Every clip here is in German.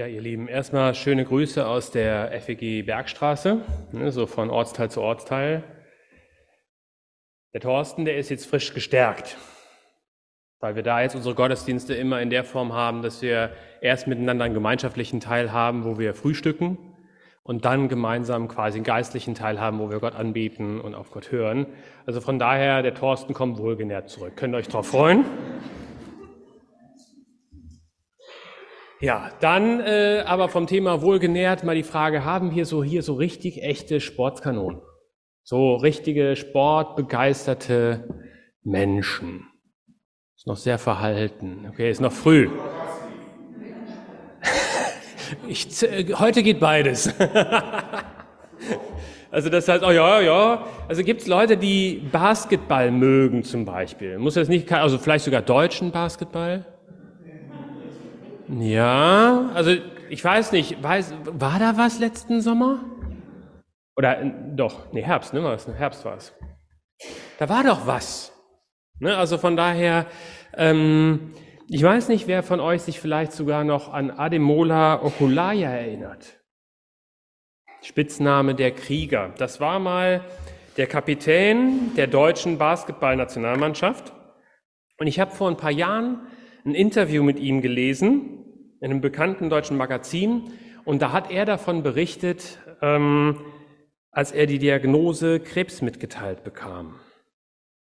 Ja, ihr Lieben, erstmal schöne Grüße aus der FEG Bergstraße, ne, so von Ortsteil zu Ortsteil. Der Thorsten, der ist jetzt frisch gestärkt, weil wir da jetzt unsere Gottesdienste immer in der Form haben, dass wir erst miteinander einen gemeinschaftlichen Teil haben, wo wir frühstücken und dann gemeinsam quasi einen geistlichen Teil haben, wo wir Gott anbieten und auf Gott hören. Also von daher, der Thorsten kommt wohlgenährt zurück. Könnt ihr euch darauf freuen? Ja, dann äh, aber vom Thema wohlgenährt mal die Frage, haben wir so hier so richtig echte Sportskanonen? So richtige sportbegeisterte Menschen. Ist noch sehr verhalten. Okay, ist noch früh. Ich, heute geht beides. Also das heißt, oh ja, ja. Also gibt es Leute, die Basketball mögen zum Beispiel. Muss das nicht, also vielleicht sogar deutschen Basketball? Ja, also ich weiß nicht, weiß, war da was letzten Sommer? Oder äh, doch, nee, Herbst, ne? Was? Herbst war es. Da war doch was. Ne? Also von daher, ähm, ich weiß nicht, wer von euch sich vielleicht sogar noch an Ademola Okulaya erinnert. Spitzname der Krieger. Das war mal der Kapitän der deutschen Basketballnationalmannschaft. Und ich habe vor ein paar Jahren ein Interview mit ihm gelesen, in einem bekannten deutschen Magazin. Und da hat er davon berichtet, ähm, als er die Diagnose Krebs mitgeteilt bekam.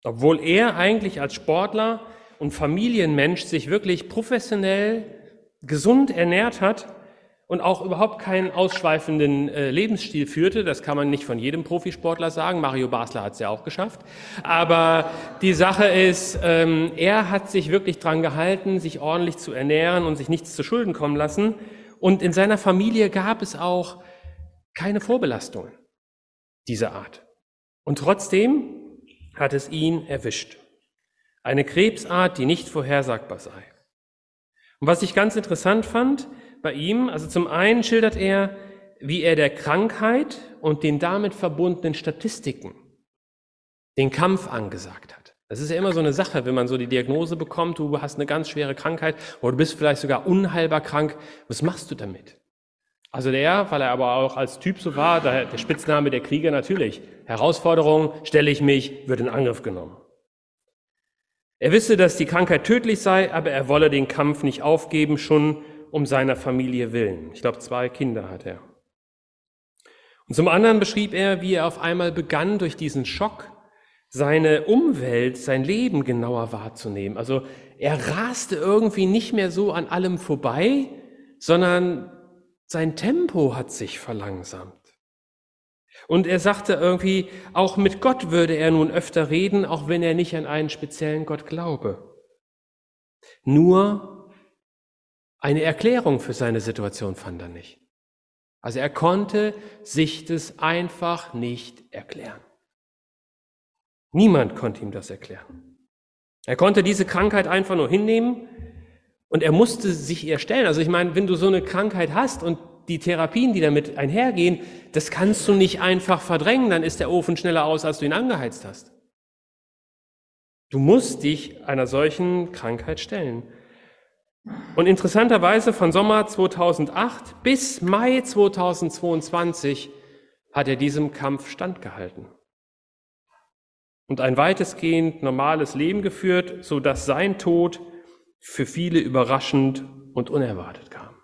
Obwohl er eigentlich als Sportler und Familienmensch sich wirklich professionell gesund ernährt hat, und auch überhaupt keinen ausschweifenden äh, Lebensstil führte. Das kann man nicht von jedem Profisportler sagen. Mario Basler hat es ja auch geschafft. Aber die Sache ist, ähm, er hat sich wirklich dran gehalten, sich ordentlich zu ernähren und sich nichts zu Schulden kommen lassen. Und in seiner Familie gab es auch keine Vorbelastungen dieser Art. Und trotzdem hat es ihn erwischt. Eine Krebsart, die nicht vorhersagbar sei. Und was ich ganz interessant fand, bei ihm. Also zum einen schildert er, wie er der Krankheit und den damit verbundenen Statistiken den Kampf angesagt hat. Das ist ja immer so eine Sache, wenn man so die Diagnose bekommt, du hast eine ganz schwere Krankheit oder du bist vielleicht sogar unheilbar krank. Was machst du damit? Also der, weil er aber auch als Typ so war, der, Spitzname der Krieger natürlich. Herausforderung, stelle ich mich, wird in Angriff genommen. Er wisse, dass die Krankheit tödlich sei, aber er wolle den Kampf nicht aufgeben, schon um seiner Familie willen. Ich glaube, zwei Kinder hat er. Und zum anderen beschrieb er, wie er auf einmal begann, durch diesen Schock seine Umwelt, sein Leben genauer wahrzunehmen. Also er raste irgendwie nicht mehr so an allem vorbei, sondern sein Tempo hat sich verlangsamt. Und er sagte irgendwie, auch mit Gott würde er nun öfter reden, auch wenn er nicht an einen speziellen Gott glaube. Nur eine Erklärung für seine Situation fand er nicht. Also er konnte sich das einfach nicht erklären. Niemand konnte ihm das erklären. Er konnte diese Krankheit einfach nur hinnehmen und er musste sich ihr stellen. Also ich meine, wenn du so eine Krankheit hast und die Therapien, die damit einhergehen, das kannst du nicht einfach verdrängen, dann ist der Ofen schneller aus, als du ihn angeheizt hast. Du musst dich einer solchen Krankheit stellen. Und interessanterweise von Sommer 2008 bis Mai 2022 hat er diesem Kampf standgehalten und ein weitestgehend normales Leben geführt, so dass sein Tod für viele überraschend und unerwartet kam.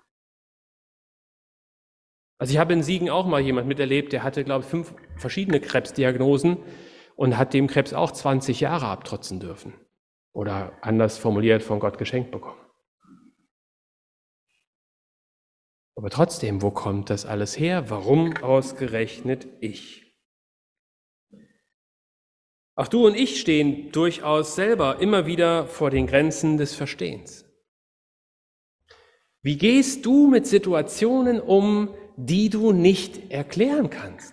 Also ich habe in Siegen auch mal jemand miterlebt, der hatte, glaube ich, fünf verschiedene Krebsdiagnosen und hat dem Krebs auch 20 Jahre abtrotzen dürfen. Oder anders formuliert, von Gott geschenkt bekommen. Aber trotzdem, wo kommt das alles her? Warum ausgerechnet ich? Auch du und ich stehen durchaus selber immer wieder vor den Grenzen des Verstehens. Wie gehst du mit Situationen um, die du nicht erklären kannst?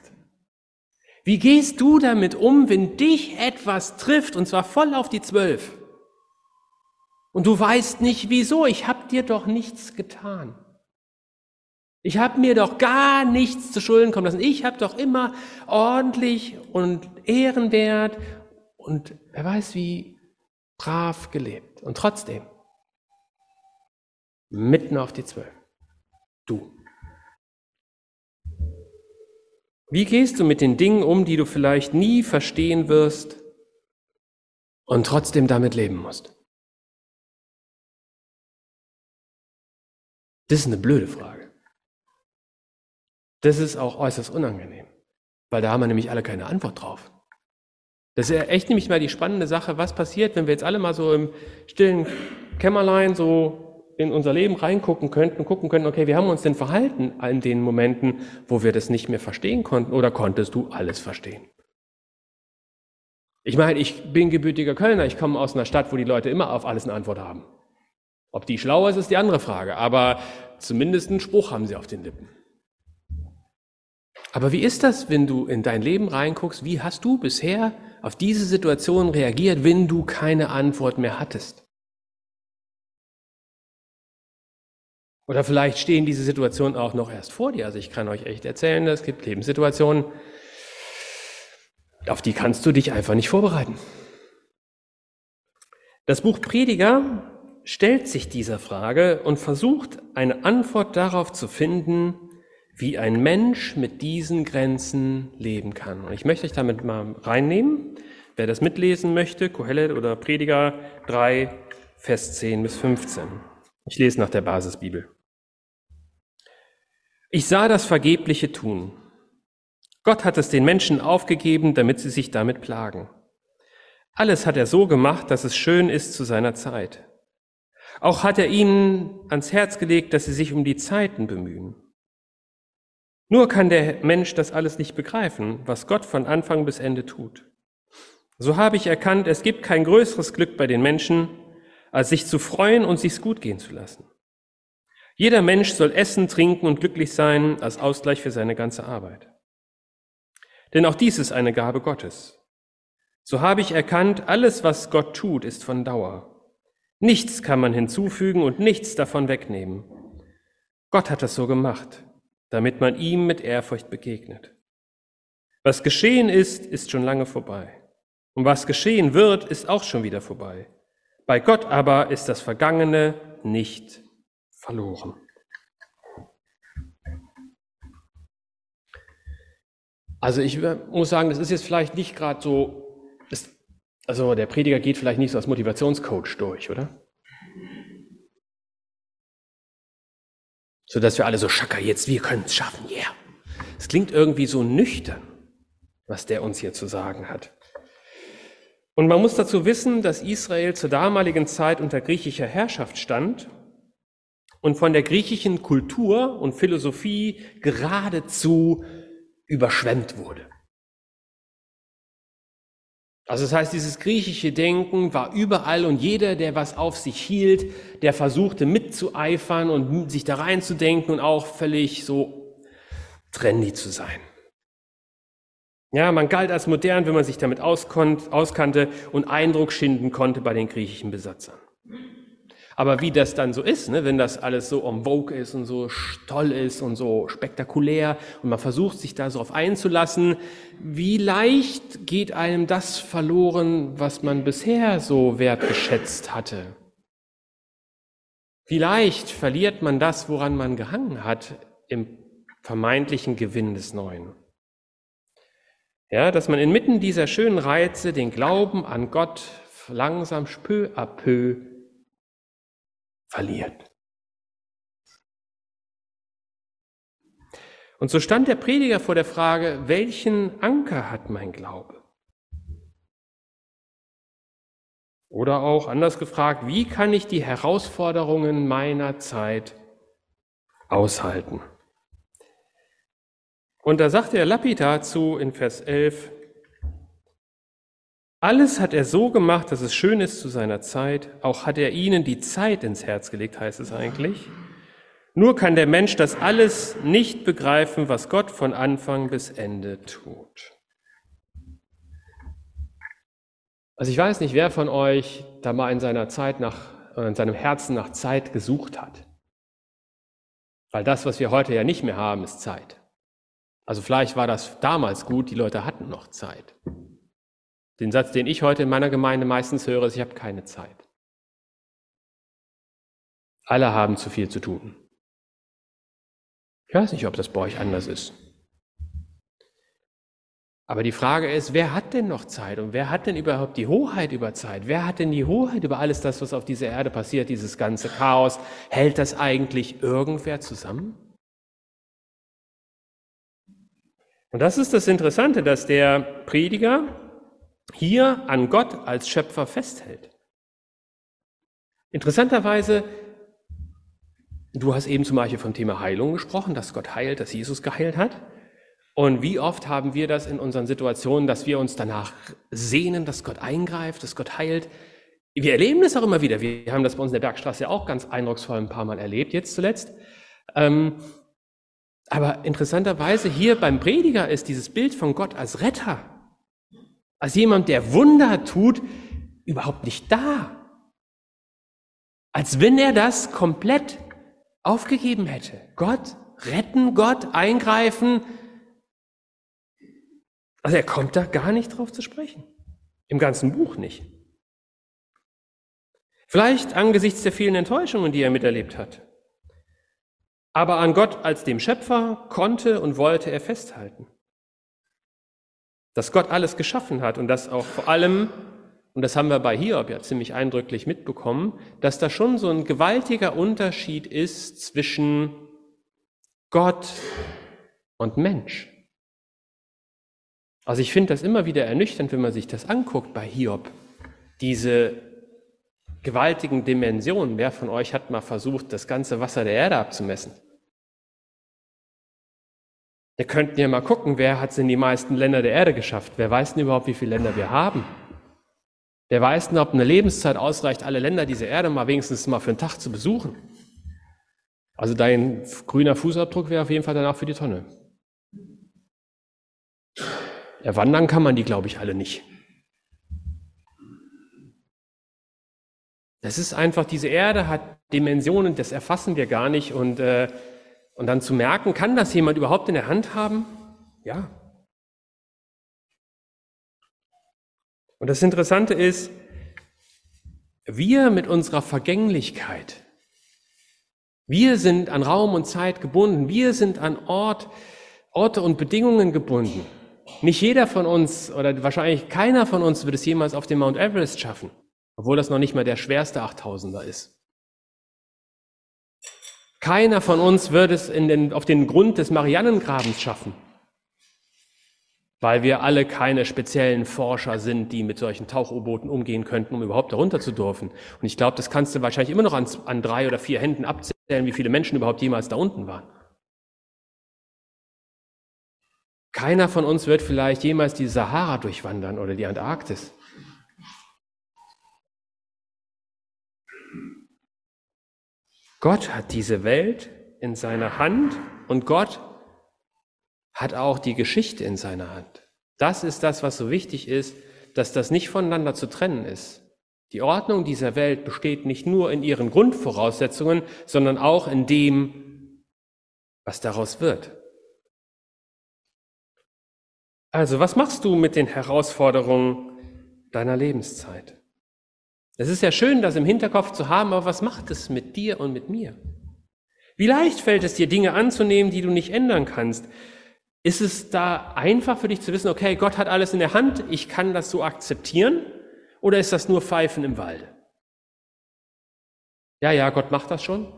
Wie gehst du damit um, wenn dich etwas trifft, und zwar voll auf die Zwölf? Und du weißt nicht wieso, ich habe dir doch nichts getan. Ich habe mir doch gar nichts zu Schulden kommen lassen. Ich habe doch immer ordentlich und ehrenwert und wer weiß wie brav gelebt. Und trotzdem, mitten auf die Zwölf. Du. Wie gehst du mit den Dingen um, die du vielleicht nie verstehen wirst und trotzdem damit leben musst? Das ist eine blöde Frage. Das ist auch äußerst unangenehm, weil da haben wir nämlich alle keine Antwort drauf. Das ist ja echt nämlich mal die spannende Sache, was passiert, wenn wir jetzt alle mal so im stillen Kämmerlein so in unser Leben reingucken könnten, gucken könnten, okay, wie haben wir uns denn verhalten in den Momenten, wo wir das nicht mehr verstehen konnten oder konntest du alles verstehen? Ich meine, ich bin gebürtiger Kölner, ich komme aus einer Stadt, wo die Leute immer auf alles eine Antwort haben. Ob die schlauer ist, ist die andere Frage, aber zumindest einen Spruch haben sie auf den Lippen. Aber wie ist das, wenn du in dein Leben reinguckst? Wie hast du bisher auf diese Situation reagiert, wenn du keine Antwort mehr hattest? Oder vielleicht stehen diese Situationen auch noch erst vor dir. Also ich kann euch echt erzählen, es gibt Lebenssituationen, auf die kannst du dich einfach nicht vorbereiten. Das Buch Prediger stellt sich dieser Frage und versucht eine Antwort darauf zu finden, wie ein Mensch mit diesen Grenzen leben kann. Und ich möchte euch damit mal reinnehmen. Wer das mitlesen möchte, Kohelet oder Prediger 3, Vers 10 bis 15. Ich lese nach der Basisbibel. Ich sah das vergebliche Tun. Gott hat es den Menschen aufgegeben, damit sie sich damit plagen. Alles hat er so gemacht, dass es schön ist zu seiner Zeit. Auch hat er ihnen ans Herz gelegt, dass sie sich um die Zeiten bemühen. Nur kann der Mensch das alles nicht begreifen, was Gott von Anfang bis Ende tut. So habe ich erkannt, es gibt kein größeres Glück bei den Menschen, als sich zu freuen und sich's gut gehen zu lassen. Jeder Mensch soll essen, trinken und glücklich sein als Ausgleich für seine ganze Arbeit. Denn auch dies ist eine Gabe Gottes. So habe ich erkannt, alles, was Gott tut, ist von Dauer. Nichts kann man hinzufügen und nichts davon wegnehmen. Gott hat das so gemacht, damit man ihm mit Ehrfurcht begegnet. Was geschehen ist, ist schon lange vorbei. Und was geschehen wird, ist auch schon wieder vorbei. Bei Gott aber ist das Vergangene nicht verloren. Also ich muss sagen, das ist jetzt vielleicht nicht gerade so, das, also der Prediger geht vielleicht nicht so als Motivationscoach durch, oder? So dass wir alle so schacker jetzt, wir können es schaffen. Yeah. Es klingt irgendwie so nüchtern, was der uns hier zu sagen hat. Und man muss dazu wissen, dass Israel zur damaligen Zeit unter griechischer Herrschaft stand und von der griechischen Kultur und Philosophie geradezu überschwemmt wurde. Also das heißt, dieses griechische Denken war überall und jeder, der was auf sich hielt, der versuchte mitzueifern und sich da reinzudenken und auch völlig so trendy zu sein. Ja, man galt als modern, wenn man sich damit auskannte und Eindruck schinden konnte bei den griechischen Besatzern. Aber wie das dann so ist, ne, wenn das alles so en vogue ist und so toll ist und so spektakulär und man versucht, sich da so auf einzulassen, wie leicht geht einem das verloren, was man bisher so wertgeschätzt hatte? Wie leicht verliert man das, woran man gehangen hat, im vermeintlichen Gewinn des Neuen? Ja, dass man inmitten dieser schönen Reize den Glauben an Gott langsam peu à peu verliert. Und so stand der Prediger vor der Frage, welchen Anker hat mein Glaube? Oder auch anders gefragt, wie kann ich die Herausforderungen meiner Zeit aushalten? Und da sagt der Lapidar zu in Vers 11, alles hat er so gemacht, dass es schön ist zu seiner Zeit. Auch hat er ihnen die Zeit ins Herz gelegt, heißt es eigentlich. Nur kann der Mensch das alles nicht begreifen, was Gott von Anfang bis Ende tut. Also ich weiß nicht, wer von euch da mal in seiner Zeit nach, in seinem Herzen nach Zeit gesucht hat. Weil das, was wir heute ja nicht mehr haben, ist Zeit. Also vielleicht war das damals gut, die Leute hatten noch Zeit. Den Satz, den ich heute in meiner Gemeinde meistens höre, ist, ich habe keine Zeit. Alle haben zu viel zu tun. Ich weiß nicht, ob das bei euch anders ist. Aber die Frage ist, wer hat denn noch Zeit und wer hat denn überhaupt die Hoheit über Zeit? Wer hat denn die Hoheit über alles das, was auf dieser Erde passiert, dieses ganze Chaos? Hält das eigentlich irgendwer zusammen? Und das ist das Interessante, dass der Prediger hier an Gott als Schöpfer festhält. Interessanterweise, du hast eben zum Beispiel vom Thema Heilung gesprochen, dass Gott heilt, dass Jesus geheilt hat. Und wie oft haben wir das in unseren Situationen, dass wir uns danach sehnen, dass Gott eingreift, dass Gott heilt. Wir erleben das auch immer wieder. Wir haben das bei uns in der Bergstraße auch ganz eindrucksvoll ein paar Mal erlebt, jetzt zuletzt. Ähm, aber interessanterweise hier beim Prediger ist dieses Bild von Gott als Retter, als jemand, der Wunder tut, überhaupt nicht da. Als wenn er das komplett aufgegeben hätte. Gott retten, Gott eingreifen. Also er kommt da gar nicht drauf zu sprechen. Im ganzen Buch nicht. Vielleicht angesichts der vielen Enttäuschungen, die er miterlebt hat. Aber an Gott als dem Schöpfer konnte und wollte er festhalten. Dass Gott alles geschaffen hat und dass auch vor allem, und das haben wir bei Hiob ja ziemlich eindrücklich mitbekommen, dass da schon so ein gewaltiger Unterschied ist zwischen Gott und Mensch. Also ich finde das immer wieder ernüchternd, wenn man sich das anguckt bei Hiob. Diese gewaltigen Dimensionen. Wer von euch hat mal versucht, das ganze Wasser der Erde abzumessen? Wir könnten ja mal gucken, wer hat es in die meisten Länder der Erde geschafft? Wer weiß denn überhaupt, wie viele Länder wir haben? Wer weiß denn, ob eine Lebenszeit ausreicht, alle Länder dieser Erde mal wenigstens mal für einen Tag zu besuchen? Also dein grüner Fußabdruck wäre auf jeden Fall danach für die Tonne. Erwandern kann man die, glaube ich, alle nicht. Das ist einfach, diese Erde hat Dimensionen, das erfassen wir gar nicht. Und, äh, und dann zu merken, kann das jemand überhaupt in der Hand haben? Ja. Und das Interessante ist, wir mit unserer Vergänglichkeit, wir sind an Raum und Zeit gebunden, wir sind an Ort, Orte und Bedingungen gebunden. Nicht jeder von uns oder wahrscheinlich keiner von uns wird es jemals auf den Mount Everest schaffen obwohl das noch nicht mal der schwerste 8000er ist. Keiner von uns wird es den, auf den Grund des Marianengrabens schaffen, weil wir alle keine speziellen Forscher sind, die mit solchen Tauchoboten umgehen könnten, um überhaupt darunter zu dürfen. Und ich glaube, das kannst du wahrscheinlich immer noch an, an drei oder vier Händen abzählen, wie viele Menschen überhaupt jemals da unten waren. Keiner von uns wird vielleicht jemals die Sahara durchwandern oder die Antarktis. Gott hat diese Welt in seiner Hand und Gott hat auch die Geschichte in seiner Hand. Das ist das, was so wichtig ist, dass das nicht voneinander zu trennen ist. Die Ordnung dieser Welt besteht nicht nur in ihren Grundvoraussetzungen, sondern auch in dem, was daraus wird. Also, was machst du mit den Herausforderungen deiner Lebenszeit? Es ist ja schön, das im Hinterkopf zu haben, aber was macht es mit dir und mit mir? Wie leicht fällt es dir, Dinge anzunehmen, die du nicht ändern kannst? Ist es da einfach für dich zu wissen, okay, Gott hat alles in der Hand, ich kann das so akzeptieren? Oder ist das nur Pfeifen im Walde? Ja, ja, Gott macht das schon.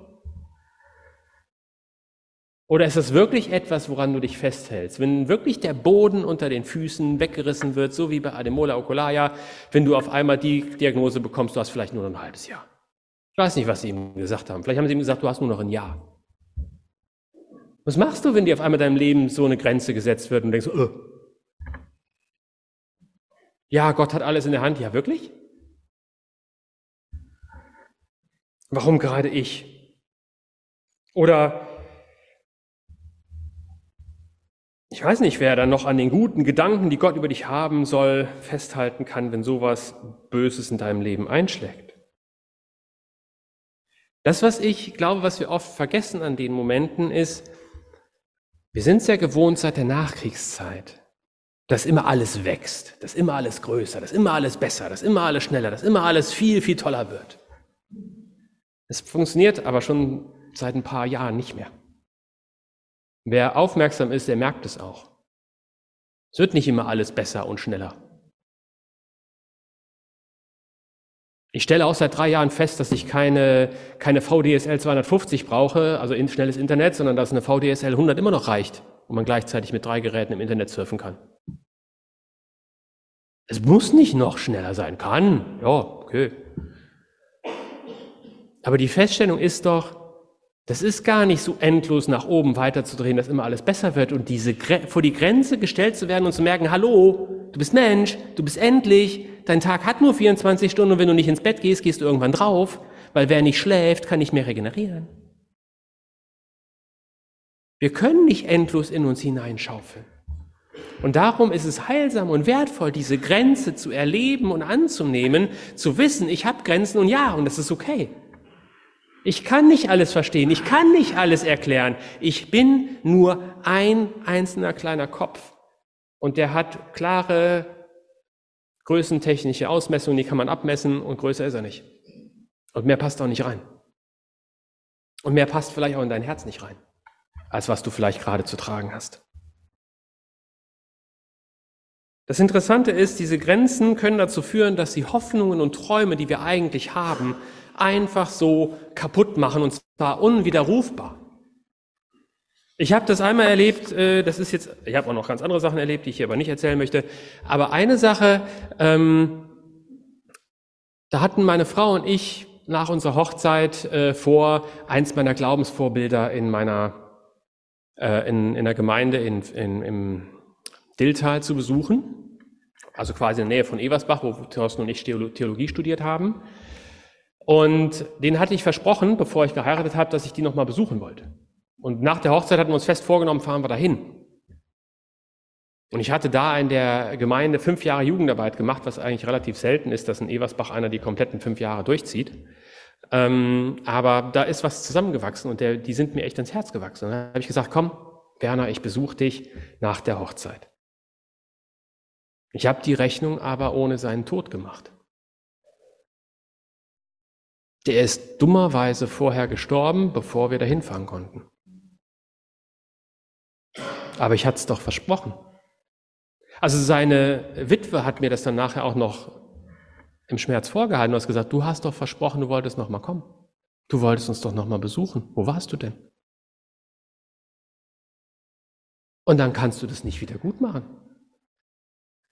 Oder ist es wirklich etwas, woran du dich festhältst? Wenn wirklich der Boden unter den Füßen weggerissen wird, so wie bei Ademola Oculaya, wenn du auf einmal die Diagnose bekommst, du hast vielleicht nur noch ein halbes Jahr. Ich weiß nicht, was sie ihm gesagt haben. Vielleicht haben sie ihm gesagt, du hast nur noch ein Jahr. Was machst du, wenn dir auf einmal deinem Leben so eine Grenze gesetzt wird und denkst, oh. ja, Gott hat alles in der Hand. Ja, wirklich? Warum gerade ich? Oder Ich weiß nicht, wer dann noch an den guten Gedanken, die Gott über dich haben soll, festhalten kann, wenn sowas Böses in deinem Leben einschlägt. Das, was ich glaube, was wir oft vergessen an den Momenten, ist, wir sind ja gewohnt seit der Nachkriegszeit, dass immer alles wächst, dass immer alles größer, dass immer alles besser, dass immer alles schneller, dass immer alles viel, viel toller wird. Es funktioniert aber schon seit ein paar Jahren nicht mehr. Wer aufmerksam ist, der merkt es auch. Es wird nicht immer alles besser und schneller. Ich stelle auch seit drei Jahren fest, dass ich keine, keine VDSL 250 brauche, also in schnelles Internet, sondern dass eine VDSL 100 immer noch reicht und man gleichzeitig mit drei Geräten im Internet surfen kann. Es muss nicht noch schneller sein. Kann, ja, okay. Aber die Feststellung ist doch, das ist gar nicht so endlos nach oben weiterzudrehen, dass immer alles besser wird und diese vor die Grenze gestellt zu werden und zu merken, hallo, du bist Mensch, du bist endlich, dein Tag hat nur 24 Stunden und wenn du nicht ins Bett gehst, gehst du irgendwann drauf, weil wer nicht schläft, kann nicht mehr regenerieren. Wir können nicht endlos in uns hineinschaufeln. Und darum ist es heilsam und wertvoll, diese Grenze zu erleben und anzunehmen, zu wissen, ich habe Grenzen und ja, und das ist okay. Ich kann nicht alles verstehen, ich kann nicht alles erklären. Ich bin nur ein einzelner kleiner Kopf. Und der hat klare größentechnische Ausmessungen, die kann man abmessen und größer ist er nicht. Und mehr passt auch nicht rein. Und mehr passt vielleicht auch in dein Herz nicht rein, als was du vielleicht gerade zu tragen hast. Das Interessante ist, diese Grenzen können dazu führen, dass die Hoffnungen und Träume, die wir eigentlich haben, einfach so kaputt machen und zwar unwiderrufbar. Ich habe das einmal erlebt, äh, das ist jetzt, ich habe auch noch ganz andere Sachen erlebt, die ich hier aber nicht erzählen möchte, aber eine Sache, ähm, da hatten meine Frau und ich nach unserer Hochzeit äh, vor, eins meiner Glaubensvorbilder in meiner, äh, in, in der Gemeinde in, in, im Dilltal zu besuchen also quasi in der Nähe von Eversbach, wo Thorsten und ich Theologie studiert haben. Und den hatte ich versprochen, bevor ich geheiratet habe, dass ich die nochmal besuchen wollte. Und nach der Hochzeit hatten wir uns fest vorgenommen, fahren wir dahin. Und ich hatte da in der Gemeinde fünf Jahre Jugendarbeit gemacht, was eigentlich relativ selten ist, dass in Eversbach einer die kompletten fünf Jahre durchzieht. Ähm, aber da ist was zusammengewachsen und der, die sind mir echt ans Herz gewachsen. Und dann habe ich gesagt, komm, Werner, ich besuche dich nach der Hochzeit. Ich habe die Rechnung aber ohne seinen Tod gemacht. Der ist dummerweise vorher gestorben, bevor wir dahin fahren konnten. Aber ich hatte es doch versprochen. Also seine Witwe hat mir das dann nachher auch noch im Schmerz vorgehalten und hat gesagt, du hast doch versprochen, du wolltest noch mal kommen. Du wolltest uns doch noch mal besuchen. Wo warst du denn? Und dann kannst du das nicht wieder gut machen.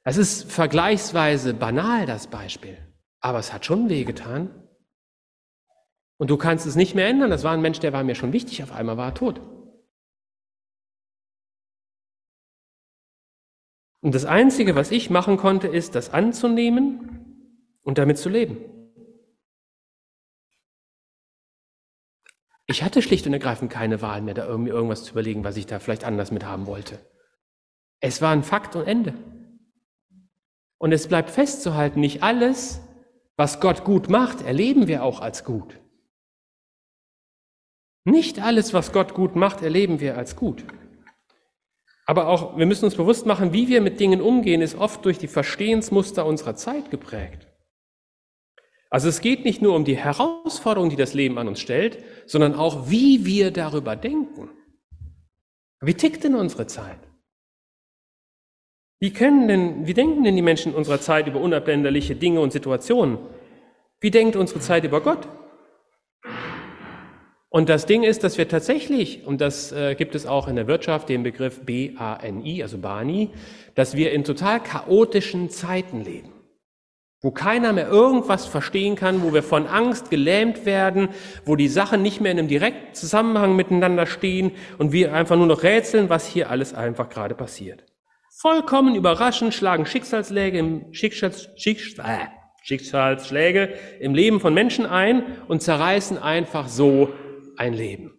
Es ist vergleichsweise banal, das Beispiel, aber es hat schon wehgetan. Und du kannst es nicht mehr ändern. Das war ein Mensch, der war mir schon wichtig, auf einmal war er tot. Und das Einzige, was ich machen konnte, ist, das anzunehmen und damit zu leben. Ich hatte schlicht und ergreifend keine Wahl mehr, da irgendwie irgendwas zu überlegen, was ich da vielleicht anders mit haben wollte. Es war ein Fakt und Ende. Und es bleibt festzuhalten, nicht alles, was Gott gut macht, erleben wir auch als gut. Nicht alles, was Gott gut macht, erleben wir als gut. Aber auch, wir müssen uns bewusst machen, wie wir mit Dingen umgehen, ist oft durch die Verstehensmuster unserer Zeit geprägt. Also es geht nicht nur um die Herausforderungen, die das Leben an uns stellt, sondern auch, wie wir darüber denken. Wie tickt denn unsere Zeit? Wie können denn, wie denken denn die Menschen unserer Zeit über unabänderliche Dinge und Situationen? Wie denkt unsere Zeit über Gott? Und das Ding ist, dass wir tatsächlich, und das äh, gibt es auch in der Wirtschaft, den Begriff B-A-N-I, also Bani, dass wir in total chaotischen Zeiten leben, wo keiner mehr irgendwas verstehen kann, wo wir von Angst gelähmt werden, wo die Sachen nicht mehr in einem direkten Zusammenhang miteinander stehen und wir einfach nur noch rätseln, was hier alles einfach gerade passiert. Vollkommen überraschend schlagen Schicksalsschläge im, Schicksals, Schicksal, äh, Schicksalsschläge im Leben von Menschen ein und zerreißen einfach so ein Leben.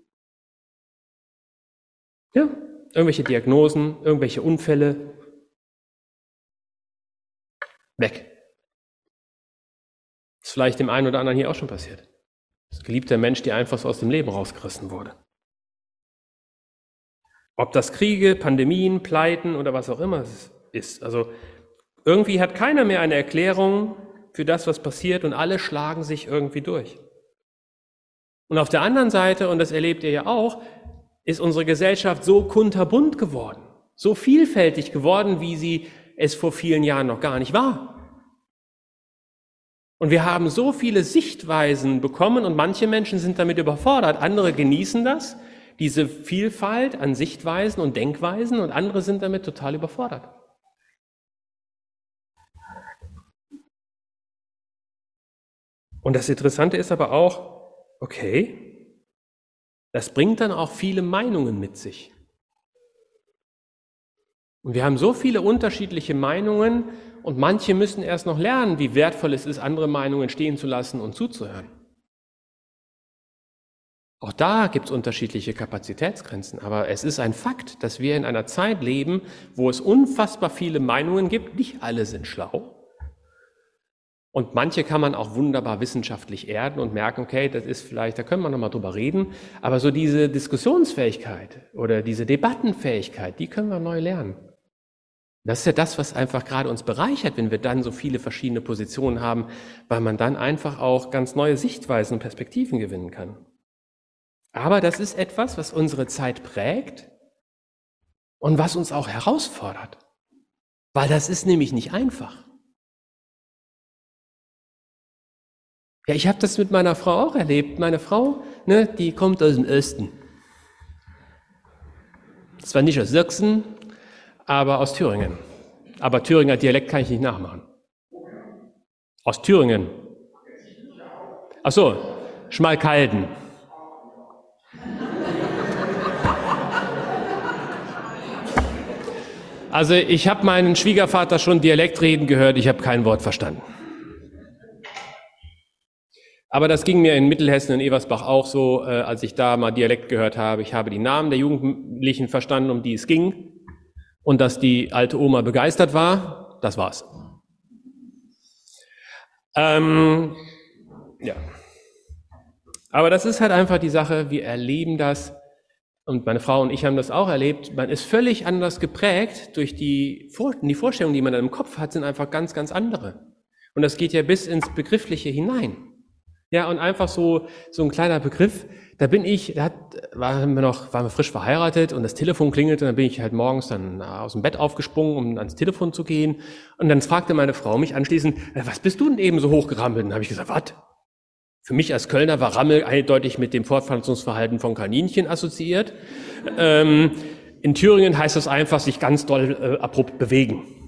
Ja, irgendwelche Diagnosen, irgendwelche Unfälle. Weg. Ist vielleicht dem einen oder anderen hier auch schon passiert. Das geliebter Mensch, der einfach so aus dem Leben rausgerissen wurde. Ob das Kriege, Pandemien, Pleiten oder was auch immer es ist. Also irgendwie hat keiner mehr eine Erklärung für das, was passiert und alle schlagen sich irgendwie durch. Und auf der anderen Seite, und das erlebt ihr ja auch, ist unsere Gesellschaft so kunterbunt geworden, so vielfältig geworden, wie sie es vor vielen Jahren noch gar nicht war. Und wir haben so viele Sichtweisen bekommen und manche Menschen sind damit überfordert, andere genießen das, diese Vielfalt an Sichtweisen und Denkweisen und andere sind damit total überfordert. Und das Interessante ist aber auch, okay, das bringt dann auch viele Meinungen mit sich. Und wir haben so viele unterschiedliche Meinungen und manche müssen erst noch lernen, wie wertvoll es ist, andere Meinungen stehen zu lassen und zuzuhören. Auch da gibt es unterschiedliche Kapazitätsgrenzen, aber es ist ein Fakt, dass wir in einer Zeit leben, wo es unfassbar viele Meinungen gibt. Nicht alle sind schlau. Und manche kann man auch wunderbar wissenschaftlich erden und merken, okay, das ist vielleicht, da können wir nochmal drüber reden, aber so diese Diskussionsfähigkeit oder diese Debattenfähigkeit, die können wir neu lernen. Das ist ja das, was einfach gerade uns bereichert, wenn wir dann so viele verschiedene Positionen haben, weil man dann einfach auch ganz neue Sichtweisen und Perspektiven gewinnen kann. Aber das ist etwas, was unsere Zeit prägt und was uns auch herausfordert. Weil das ist nämlich nicht einfach. Ja, ich habe das mit meiner Frau auch erlebt. Meine Frau, ne, die kommt aus dem Osten. Zwar nicht aus Sachsen, aber aus Thüringen. Aber Thüringer Dialekt kann ich nicht nachmachen. Aus Thüringen. Ach so, Schmalkalden. Also ich habe meinen Schwiegervater schon Dialekt reden gehört, ich habe kein Wort verstanden. Aber das ging mir in Mittelhessen in Eversbach auch so, äh, als ich da mal Dialekt gehört habe. Ich habe die Namen der Jugendlichen verstanden, um die es ging. Und dass die alte Oma begeistert war, das war's. Ähm, ja. Aber das ist halt einfach die Sache, wir erleben das und meine Frau und ich haben das auch erlebt, man ist völlig anders geprägt durch die, Vor die Vorstellungen, die man dann im Kopf hat, sind einfach ganz, ganz andere. Und das geht ja bis ins Begriffliche hinein. Ja, und einfach so, so ein kleiner Begriff, da bin ich, da hat, waren wir noch, waren wir frisch verheiratet und das Telefon klingelte, und dann bin ich halt morgens dann aus dem Bett aufgesprungen, um ans Telefon zu gehen. Und dann fragte meine Frau mich anschließend, äh, was bist du denn eben so hochgerammelt? Und dann habe ich gesagt, was? Für mich als Kölner war Rammel eindeutig mit dem Fortpflanzungsverhalten von Kaninchen assoziiert. Ähm, in Thüringen heißt das einfach, sich ganz doll äh, abrupt bewegen.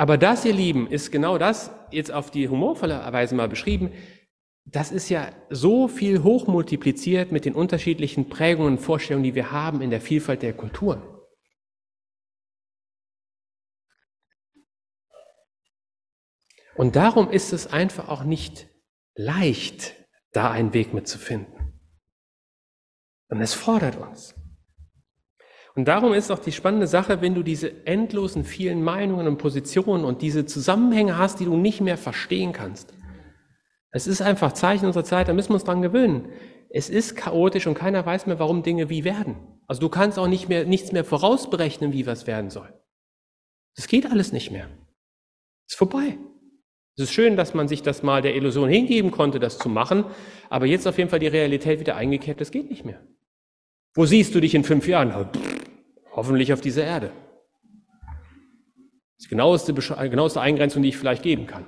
Aber das, ihr Lieben, ist genau das, jetzt auf die humorvolle Weise mal beschrieben, das ist ja so viel hochmultipliziert mit den unterschiedlichen Prägungen und Vorstellungen, die wir haben in der Vielfalt der Kulturen. Und darum ist es einfach auch nicht leicht, da einen Weg mitzufinden. Und es fordert uns. Und darum ist auch die spannende Sache, wenn du diese endlosen vielen Meinungen und Positionen und diese Zusammenhänge hast, die du nicht mehr verstehen kannst. Es ist einfach Zeichen unserer Zeit, da müssen wir uns dran gewöhnen. Es ist chaotisch und keiner weiß mehr, warum Dinge wie werden. Also du kannst auch nicht mehr, nichts mehr vorausberechnen, wie was werden soll. Das geht alles nicht mehr. Ist vorbei. Es ist schön, dass man sich das mal der Illusion hingeben konnte, das zu machen, aber jetzt auf jeden Fall die Realität wieder eingekehrt, das geht nicht mehr. Wo siehst du dich in fünf Jahren? Pff, hoffentlich auf dieser Erde. Das ist die genaueste, genaueste Eingrenzung, die ich vielleicht geben kann.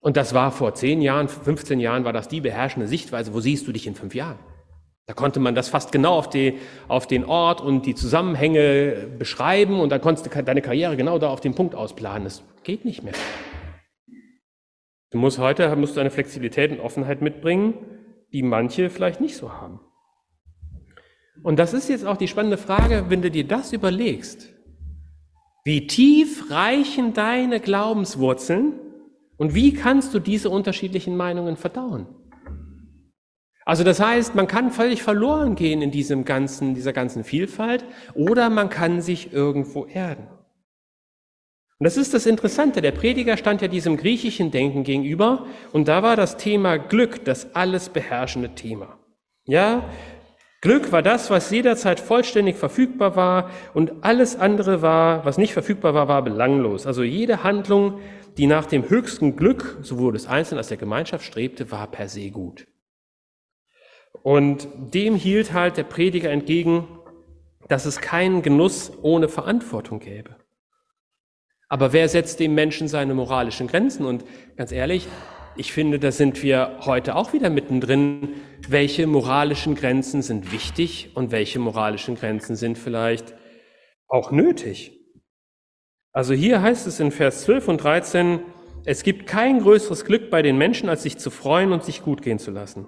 Und das war vor zehn Jahren, 15 Jahren, war das die beherrschende Sichtweise. Wo siehst du dich in fünf Jahren? Da konnte man das fast genau auf, die, auf den Ort und die Zusammenhänge beschreiben und dann konntest du deine Karriere genau da auf den Punkt ausplanen. Das geht nicht mehr. Du musst heute musst du eine Flexibilität und Offenheit mitbringen, die manche vielleicht nicht so haben. Und das ist jetzt auch die spannende Frage, wenn du dir das überlegst. Wie tief reichen deine Glaubenswurzeln und wie kannst du diese unterschiedlichen Meinungen verdauen? Also das heißt, man kann völlig verloren gehen in diesem ganzen, dieser ganzen Vielfalt oder man kann sich irgendwo erden. Und das ist das Interessante. Der Prediger stand ja diesem griechischen Denken gegenüber und da war das Thema Glück das alles beherrschende Thema. Ja, Glück war das, was jederzeit vollständig verfügbar war und alles andere war, was nicht verfügbar war, war belanglos. Also jede Handlung, die nach dem höchsten Glück sowohl des Einzelnen als der Gemeinschaft strebte, war per se gut. Und dem hielt halt der Prediger entgegen, dass es keinen Genuss ohne Verantwortung gäbe. Aber wer setzt dem Menschen seine moralischen Grenzen? Und ganz ehrlich, ich finde, da sind wir heute auch wieder mittendrin. Welche moralischen Grenzen sind wichtig und welche moralischen Grenzen sind vielleicht auch nötig? Also hier heißt es in Vers 12 und 13, es gibt kein größeres Glück bei den Menschen, als sich zu freuen und sich gut gehen zu lassen.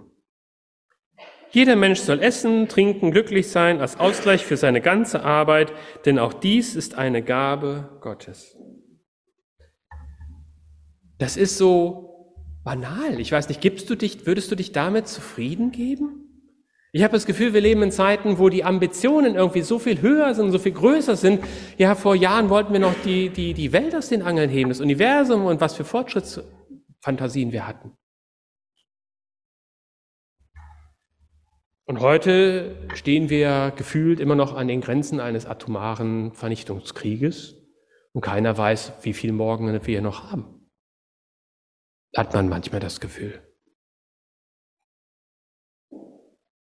Jeder Mensch soll essen, trinken, glücklich sein als Ausgleich für seine ganze Arbeit, denn auch dies ist eine Gabe Gottes. Das ist so banal. Ich weiß nicht, gibst du dich, würdest du dich damit zufrieden geben? Ich habe das Gefühl, wir leben in Zeiten, wo die Ambitionen irgendwie so viel höher sind, so viel größer sind. Ja, vor Jahren wollten wir noch die, die, die Welt aus den Angeln heben, das Universum und was für Fortschrittsfantasien wir hatten. Und heute stehen wir gefühlt immer noch an den Grenzen eines atomaren Vernichtungskrieges und keiner weiß, wie viel morgen wir noch haben. Hat man manchmal das Gefühl.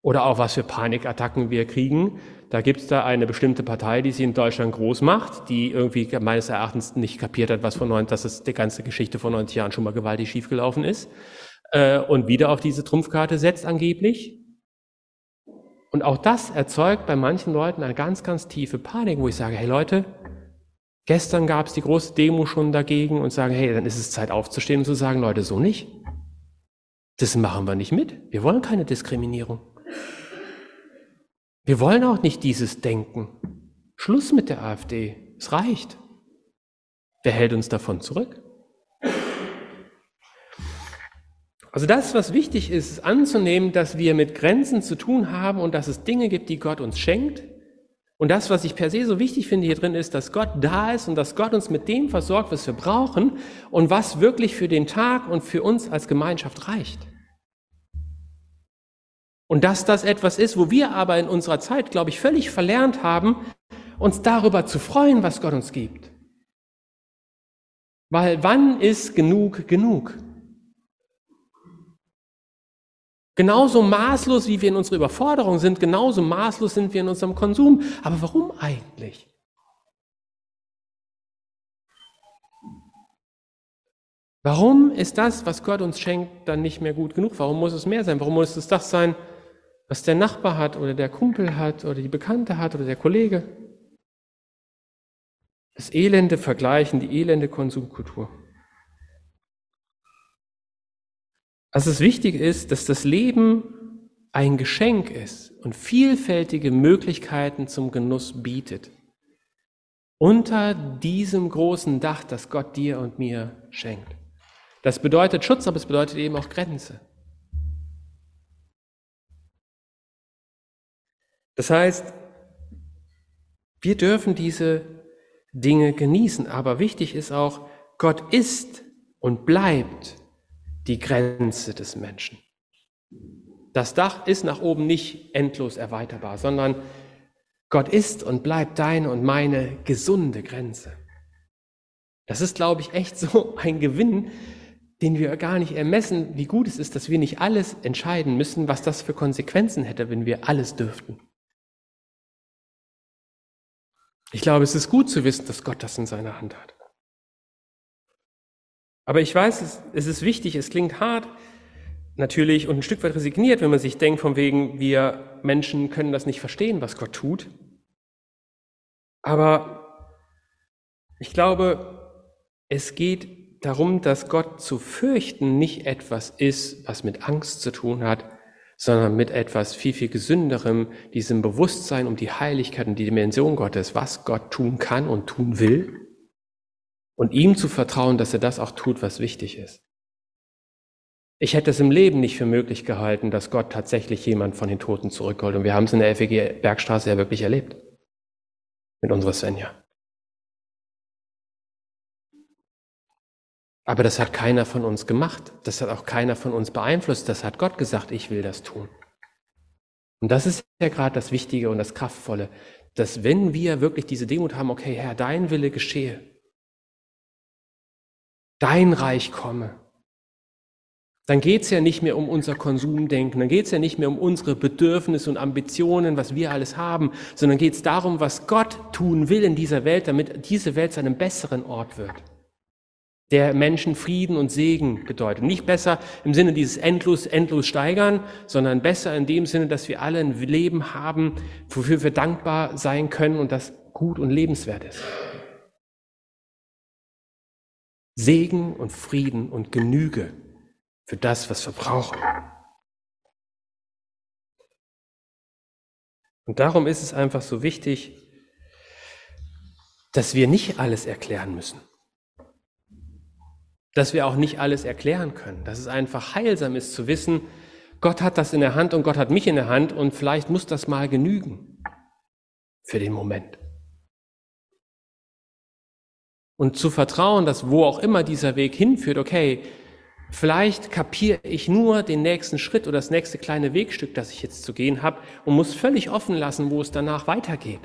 Oder auch was für Panikattacken wir kriegen. Da gibt es da eine bestimmte Partei, die sie in Deutschland groß macht, die irgendwie meines Erachtens nicht kapiert hat, was von 90, dass es die ganze Geschichte vor 90 Jahren schon mal gewaltig schiefgelaufen ist. Äh, und wieder auf diese Trumpfkarte setzt angeblich. Und auch das erzeugt bei manchen Leuten eine ganz, ganz tiefe Panik, wo ich sage, hey Leute, gestern gab es die große Demo schon dagegen und sagen, hey, dann ist es Zeit aufzustehen und zu sagen, Leute, so nicht. Das machen wir nicht mit. Wir wollen keine Diskriminierung. Wir wollen auch nicht dieses Denken. Schluss mit der AfD. Es reicht. Wer hält uns davon zurück? Also das, was wichtig ist, ist anzunehmen, dass wir mit Grenzen zu tun haben und dass es Dinge gibt, die Gott uns schenkt. Und das, was ich per se so wichtig finde hier drin, ist, dass Gott da ist und dass Gott uns mit dem versorgt, was wir brauchen und was wirklich für den Tag und für uns als Gemeinschaft reicht. Und dass das etwas ist, wo wir aber in unserer Zeit, glaube ich, völlig verlernt haben, uns darüber zu freuen, was Gott uns gibt. Weil wann ist genug genug? Genauso maßlos, wie wir in unserer Überforderung sind, genauso maßlos sind wir in unserem Konsum. Aber warum eigentlich? Warum ist das, was Gott uns schenkt, dann nicht mehr gut genug? Warum muss es mehr sein? Warum muss es das sein, was der Nachbar hat oder der Kumpel hat oder die Bekannte hat oder der Kollege? Das elende Vergleichen, die elende Konsumkultur. Dass es wichtig ist, dass das Leben ein Geschenk ist und vielfältige Möglichkeiten zum Genuss bietet. Unter diesem großen Dach, das Gott dir und mir schenkt. Das bedeutet Schutz, aber es bedeutet eben auch Grenze. Das heißt, wir dürfen diese Dinge genießen, aber wichtig ist auch, Gott ist und bleibt die Grenze des Menschen. Das Dach ist nach oben nicht endlos erweiterbar, sondern Gott ist und bleibt deine und meine gesunde Grenze. Das ist, glaube ich, echt so ein Gewinn, den wir gar nicht ermessen, wie gut es ist, dass wir nicht alles entscheiden müssen, was das für Konsequenzen hätte, wenn wir alles dürften. Ich glaube, es ist gut zu wissen, dass Gott das in seiner Hand hat. Aber ich weiß, es, es ist wichtig, es klingt hart, natürlich und ein Stück weit resigniert, wenn man sich denkt, von wegen, wir Menschen können das nicht verstehen, was Gott tut. Aber ich glaube, es geht darum, dass Gott zu fürchten nicht etwas ist, was mit Angst zu tun hat, sondern mit etwas viel, viel gesünderem, diesem Bewusstsein um die Heiligkeit und die Dimension Gottes, was Gott tun kann und tun will und ihm zu vertrauen, dass er das auch tut, was wichtig ist. Ich hätte es im Leben nicht für möglich gehalten, dass Gott tatsächlich jemand von den Toten zurückholt. Und wir haben es in der FEG Bergstraße ja wirklich erlebt. Mit unserer Svenja. Aber das hat keiner von uns gemacht. Das hat auch keiner von uns beeinflusst. Das hat Gott gesagt, ich will das tun. Und das ist ja gerade das Wichtige und das Kraftvolle, dass wenn wir wirklich diese Demut haben, okay, Herr, dein Wille geschehe, dein Reich komme, dann geht es ja nicht mehr um unser Konsumdenken, dann geht es ja nicht mehr um unsere Bedürfnisse und Ambitionen, was wir alles haben, sondern geht es darum, was Gott tun will in dieser Welt, damit diese Welt zu einem besseren Ort wird, der Menschen Frieden und Segen bedeutet. Nicht besser im Sinne dieses endlos, endlos steigern, sondern besser in dem Sinne, dass wir alle ein Leben haben, wofür wir dankbar sein können und das gut und lebenswert ist. Segen und Frieden und Genüge für das, was wir brauchen. Und darum ist es einfach so wichtig, dass wir nicht alles erklären müssen. Dass wir auch nicht alles erklären können. Dass es einfach heilsam ist zu wissen, Gott hat das in der Hand und Gott hat mich in der Hand und vielleicht muss das mal genügen für den Moment. Und zu vertrauen, dass wo auch immer dieser Weg hinführt, okay, Vielleicht kapiere ich nur den nächsten Schritt oder das nächste kleine Wegstück, das ich jetzt zu gehen habe und muss völlig offen lassen, wo es danach weitergeht.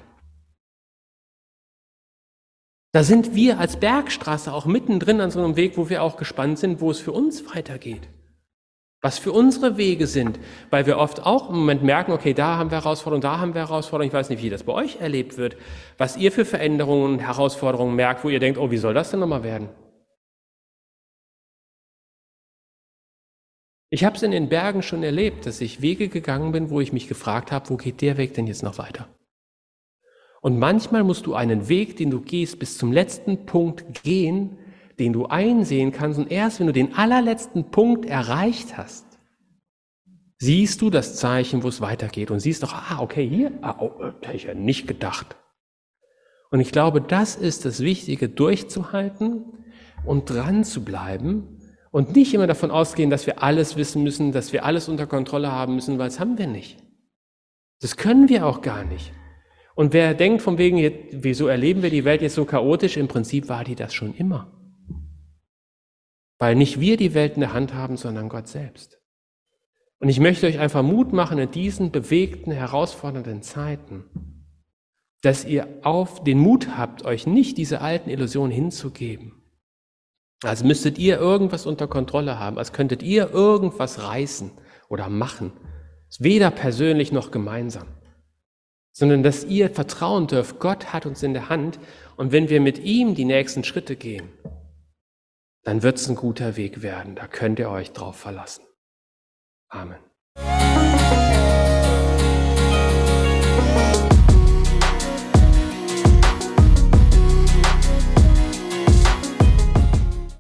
Da sind wir als Bergstraße auch mittendrin an so einem Weg, wo wir auch gespannt sind, wo es für uns weitergeht. Was für unsere Wege sind, weil wir oft auch im Moment merken, okay, da haben wir Herausforderungen, da haben wir Herausforderungen. Ich weiß nicht, wie das bei euch erlebt wird, was ihr für Veränderungen und Herausforderungen merkt, wo ihr denkt, oh, wie soll das denn nochmal werden? Ich habe es in den Bergen schon erlebt, dass ich Wege gegangen bin, wo ich mich gefragt habe, wo geht der Weg denn jetzt noch weiter? Und manchmal musst du einen Weg, den du gehst, bis zum letzten Punkt gehen, den du einsehen kannst. Und erst wenn du den allerletzten Punkt erreicht hast, siehst du das Zeichen, wo es weitergeht und siehst doch, ah, okay, hier, ah, oh, äh, hätte ich ja nicht gedacht. Und ich glaube, das ist das Wichtige, durchzuhalten und dran zu bleiben und nicht immer davon ausgehen, dass wir alles wissen müssen, dass wir alles unter Kontrolle haben müssen, weil das haben wir nicht. Das können wir auch gar nicht. Und wer denkt von wegen, wieso erleben wir die Welt jetzt so chaotisch, im Prinzip war die das schon immer. Weil nicht wir die Welt in der Hand haben, sondern Gott selbst. Und ich möchte euch einfach Mut machen in diesen bewegten, herausfordernden Zeiten, dass ihr auf den Mut habt, euch nicht diese alten Illusionen hinzugeben, als müsstet ihr irgendwas unter Kontrolle haben, als könntet ihr irgendwas reißen oder machen. Weder persönlich noch gemeinsam. Sondern dass ihr vertrauen dürft, Gott hat uns in der Hand und wenn wir mit ihm die nächsten Schritte gehen, dann wird es ein guter Weg werden. Da könnt ihr euch drauf verlassen. Amen.